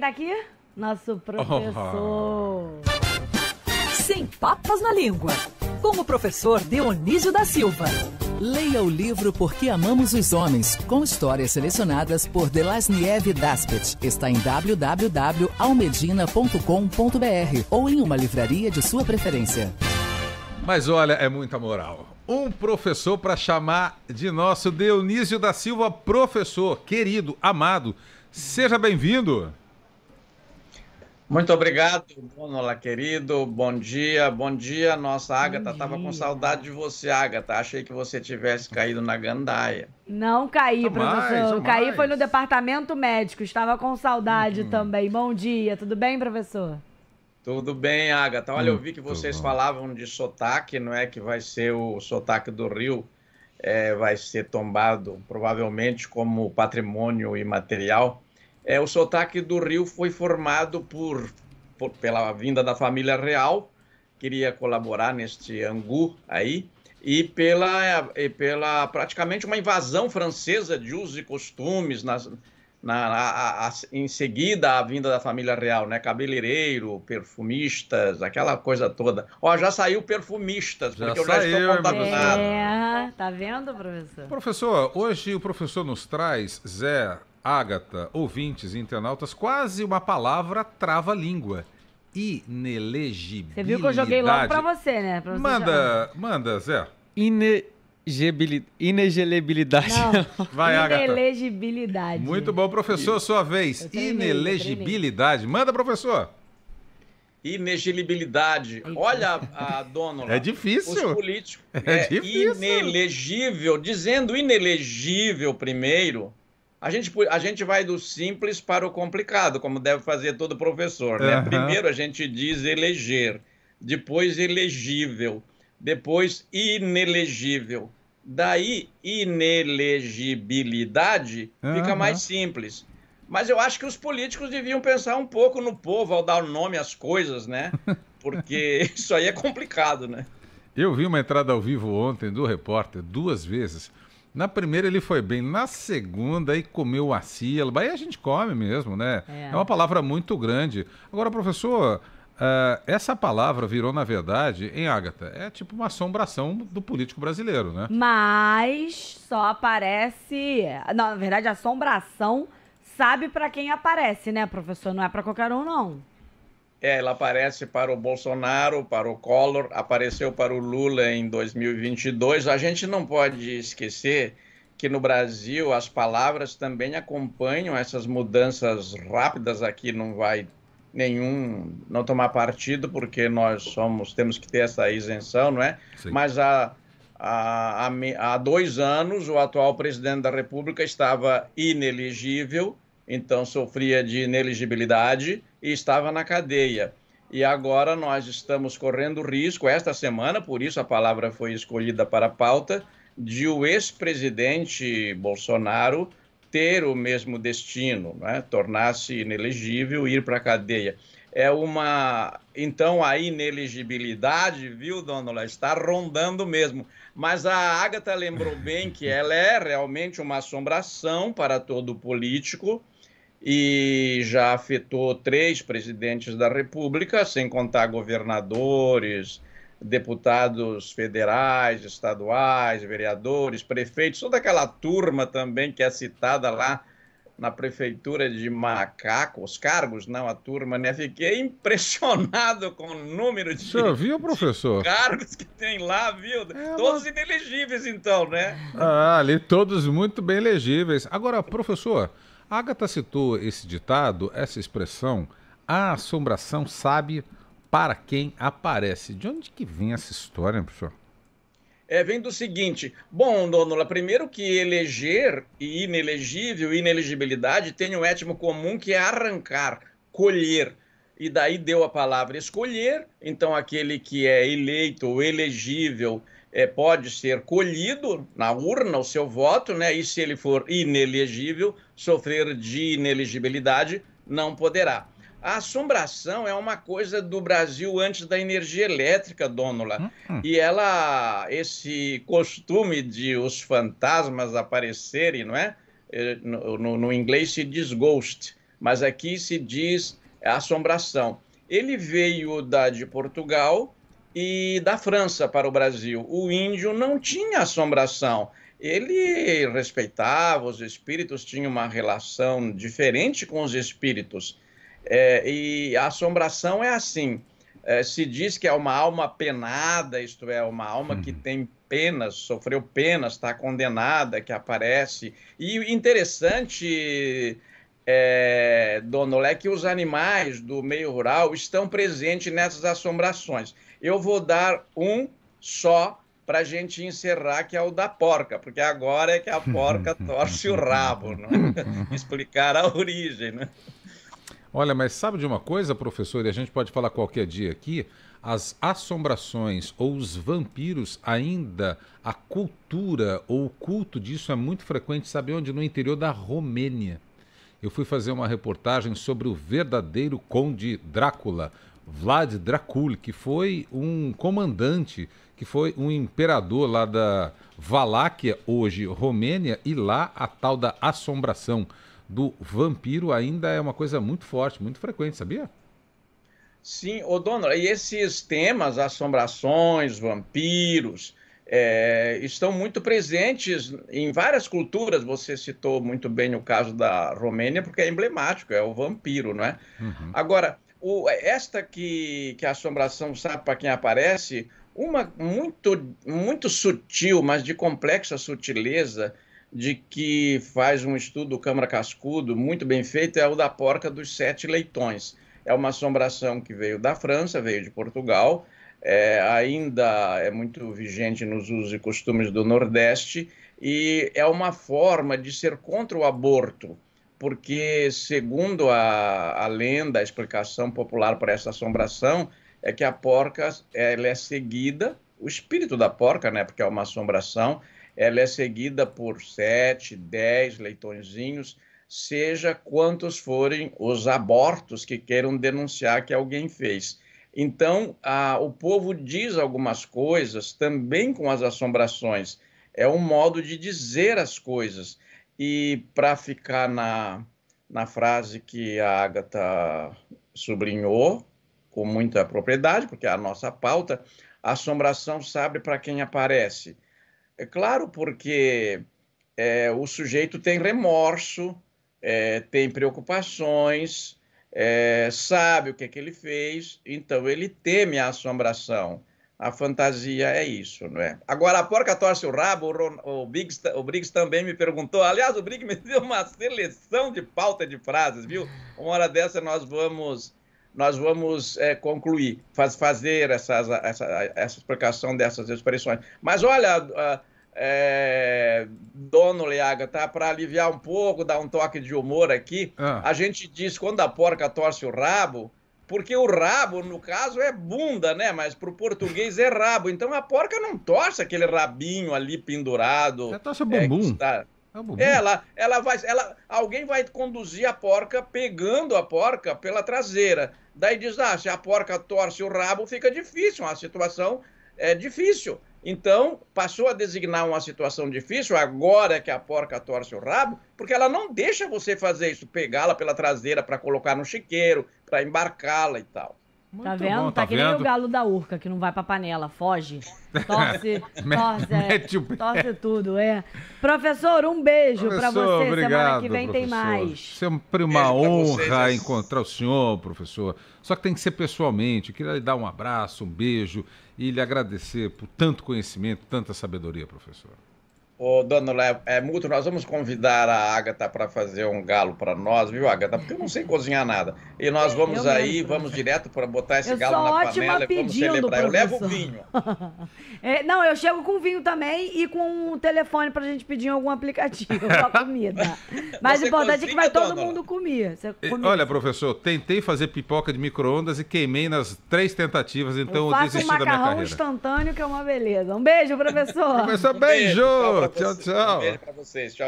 tá aqui? Nosso professor. Sem papas na língua. Com o professor Dionísio da Silva. Leia o livro Porque Amamos os Homens, com histórias selecionadas por Delasnieve Daspet. Está em www.almedina.com.br ou em uma livraria de sua preferência. Mas olha, é muita moral. Um professor para chamar de nosso Dionísio da Silva, professor, querido, amado. Seja bem-vindo. Muito obrigado, Donola, querido. Bom dia, bom dia. Nossa, Agatha, estava com saudade de você, Agatha. Achei que você tivesse caído na gandaia. Não caí, jamais, professor. Jamais. Caí foi no departamento médico. Estava com saudade uhum. também. Bom dia, tudo bem, professor? Tudo bem, Agatha. Olha, eu vi que vocês falavam de sotaque, não é? Que vai ser o sotaque do Rio, é, vai ser tombado provavelmente como patrimônio imaterial. É, o sotaque do Rio foi formado por, por, pela vinda da família real, queria colaborar neste angu aí, e pela, e pela praticamente uma invasão francesa de usos e costumes nas, na, a, a, em seguida a vinda da família real, né? Cabeleireiro, perfumistas, aquela coisa toda. Ó, já saiu perfumistas, já porque eu saiu, já estou contaminado. É, tá vendo, professor? Professor, hoje o professor nos traz, Zé, Ágata, ouvintes e internautas, quase uma palavra trava-língua. Inelegibilidade. Você viu que eu joguei logo pra você, né? Pra você manda, manda, Zé. Inelegibilidade. Vai, Agatha. Inelegibilidade. Muito bom, professor, sua vez. Inelegibilidade. Manda, professor. Inelegibilidade. Olha, a dona. É difícil. Os políticos. É, é difícil. Inelegível. Dizendo inelegível primeiro, a gente, a gente vai do simples para o complicado, como deve fazer todo professor. Né? Uhum. Primeiro a gente diz eleger, depois elegível, depois inelegível. Daí, inelegibilidade uhum. fica mais simples. Mas eu acho que os políticos deviam pensar um pouco no povo ao dar nome às coisas, né? Porque isso aí é complicado, né? Eu vi uma entrada ao vivo ontem do repórter duas vezes na primeira ele foi bem, na segunda aí comeu a sílaba, aí a gente come mesmo, né? É, é uma palavra muito grande. Agora, professor, uh, essa palavra virou, na verdade, em Ágata, é tipo uma assombração do político brasileiro, né? Mas só aparece. Não, na verdade, assombração sabe para quem aparece, né, professor? Não é para qualquer um, não. É, ela aparece para o Bolsonaro, para o Collor, apareceu para o Lula em 2022. A gente não pode esquecer que no Brasil as palavras também acompanham essas mudanças rápidas. Aqui não vai nenhum não tomar partido porque nós somos temos que ter essa isenção, não é? Sim. Mas há, há, há dois anos o atual presidente da República estava inelegível então sofria de ineligibilidade e estava na cadeia. E agora nós estamos correndo risco, esta semana, por isso a palavra foi escolhida para a pauta, de o ex-presidente Bolsonaro ter o mesmo destino, né? tornar-se inelegível e ir para a cadeia. É uma. Então a ineligibilidade, viu, dona está rondando mesmo. Mas a Agatha lembrou bem que ela é realmente uma assombração para todo político e já afetou três presidentes da República, sem contar governadores, deputados federais, estaduais, vereadores, prefeitos, toda aquela turma também que é citada lá na prefeitura de Macaco, os cargos, não a turma, né? Fiquei impressionado com o número de, Você viu, professor? cargos que tem lá, viu? É, todos mas... inelegíveis, então, né? Ah, ali todos muito bem elegíveis. Agora, professor, Agatha citou esse ditado, essa expressão, a assombração sabe para quem aparece. De onde que vem essa história, professor? É, vem do seguinte, bom, Donola, primeiro que eleger e inelegível, inelegibilidade tem um étimo comum que é arrancar, colher, e daí deu a palavra escolher, então aquele que é eleito ou elegível é, pode ser colhido na urna o seu voto, né? E se ele for inelegível, sofrer de inelegibilidade, não poderá. A assombração é uma coisa do Brasil antes da energia elétrica, Dônula. Hum, hum. E ela, esse costume de os fantasmas aparecerem, não é? é no, no, no inglês se diz ghost mas aqui se diz assombração. Ele veio da de Portugal e da França para o Brasil. O índio não tinha assombração. Ele respeitava os espíritos, tinha uma relação diferente com os espíritos. É, e a assombração é assim: é, se diz que é uma alma penada, isto é, uma alma que uhum. tem penas, sofreu penas, está condenada, que aparece. E interessante, é, Olé, que os animais do meio rural estão presentes nessas assombrações. Eu vou dar um só para a gente encerrar, que é o da porca, porque agora é que a porca torce o rabo, né? explicar a origem. Né? Olha, mas sabe de uma coisa, professor, e a gente pode falar qualquer dia aqui, as assombrações ou os vampiros ainda, a cultura ou o culto disso é muito frequente, sabe onde? No interior da Romênia. Eu fui fazer uma reportagem sobre o verdadeiro conde Drácula, Vlad Dracul, que foi um comandante, que foi um imperador lá da Valáquia, hoje Romênia, e lá a tal da assombração do vampiro ainda é uma coisa muito forte, muito frequente, sabia? Sim, ô dono, e esses temas, assombrações, vampiros, é, estão muito presentes em várias culturas. Você citou muito bem o caso da Romênia, porque é emblemático, é o vampiro, não é? Uhum. Agora, o, esta que, que a assombração sabe para quem aparece, uma muito, muito sutil, mas de complexa sutileza, de que faz um estudo Câmara Cascudo muito bem feito, é o da porca dos sete leitões. É uma assombração que veio da França, veio de Portugal, é, ainda é muito vigente nos usos e costumes do Nordeste, e é uma forma de ser contra o aborto porque, segundo a, a lenda, a explicação popular para essa assombração, é que a porca ela é seguida, o espírito da porca, né, porque é uma assombração, ela é seguida por sete, dez leitõezinhos, seja quantos forem os abortos que queiram denunciar que alguém fez. Então, a, o povo diz algumas coisas também com as assombrações. É um modo de dizer as coisas. E para ficar na, na frase que a Agatha sublinhou com muita propriedade, porque é a nossa pauta, a assombração sabe para quem aparece. É claro, porque é, o sujeito tem remorso, é, tem preocupações, é, sabe o que, é que ele fez, então ele teme a assombração. A fantasia é isso, não é? Agora, a porca torce o rabo, o, o, Briggs, o Briggs também me perguntou. Aliás, o Briggs me deu uma seleção de pauta de frases, viu? Uma hora dessa nós vamos nós vamos é, concluir, faz, fazer essas, essa, essa explicação dessas expressões. Mas olha, uh, é, dono Leaga, tá? Para aliviar um pouco, dar um toque de humor aqui, ah. a gente diz quando a porca torce o rabo, porque o rabo, no caso, é bunda, né? Mas para o português é rabo. Então a porca não torce aquele rabinho ali pendurado. Ela torce o bumbum. É, está... é o bumbum. Ela, ela vai, ela, alguém vai conduzir a porca pegando a porca pela traseira. Daí diz, ah, se a porca torce o rabo, fica difícil, uma situação é difícil. Então, passou a designar uma situação difícil, agora que a porca torce o rabo, porque ela não deixa você fazer isso, pegá-la pela traseira para colocar no chiqueiro, para embarcá-la e tal. Muito tá vendo? Bom, tá, tá que nem o galo da urca, que não vai pra panela, foge. Torce, torce, é, torce tudo, é. Professor, um beijo para você. Obrigado, Semana que vem professor. tem mais. Sempre uma honra encontrar o senhor, professor. Só que tem que ser pessoalmente. Eu queria lhe dar um abraço, um beijo e lhe agradecer por tanto conhecimento, tanta sabedoria, professor. Ô, dona Léo, é mútuo, nós vamos convidar a Agatha para fazer um galo para nós, viu, Agatha? Porque eu não sei cozinhar nada. E nós vamos eu aí, mesmo, vamos direto para botar esse eu galo na panela e vamos celebrar. Eu levo vinho. é, não, eu chego com vinho também e com um telefone para a gente pedir em algum aplicativo para comida. Mas o importante é que vai todo mundo comer. Olha, professor, tentei fazer pipoca de micro-ondas e queimei nas três tentativas, então eu, eu desisti um da minha carreira. macarrão instantâneo que é uma beleza. Um beijo, professor. professor, beijo! Um beijo tchau, tchau. Um beijo pra vocês. Tchau.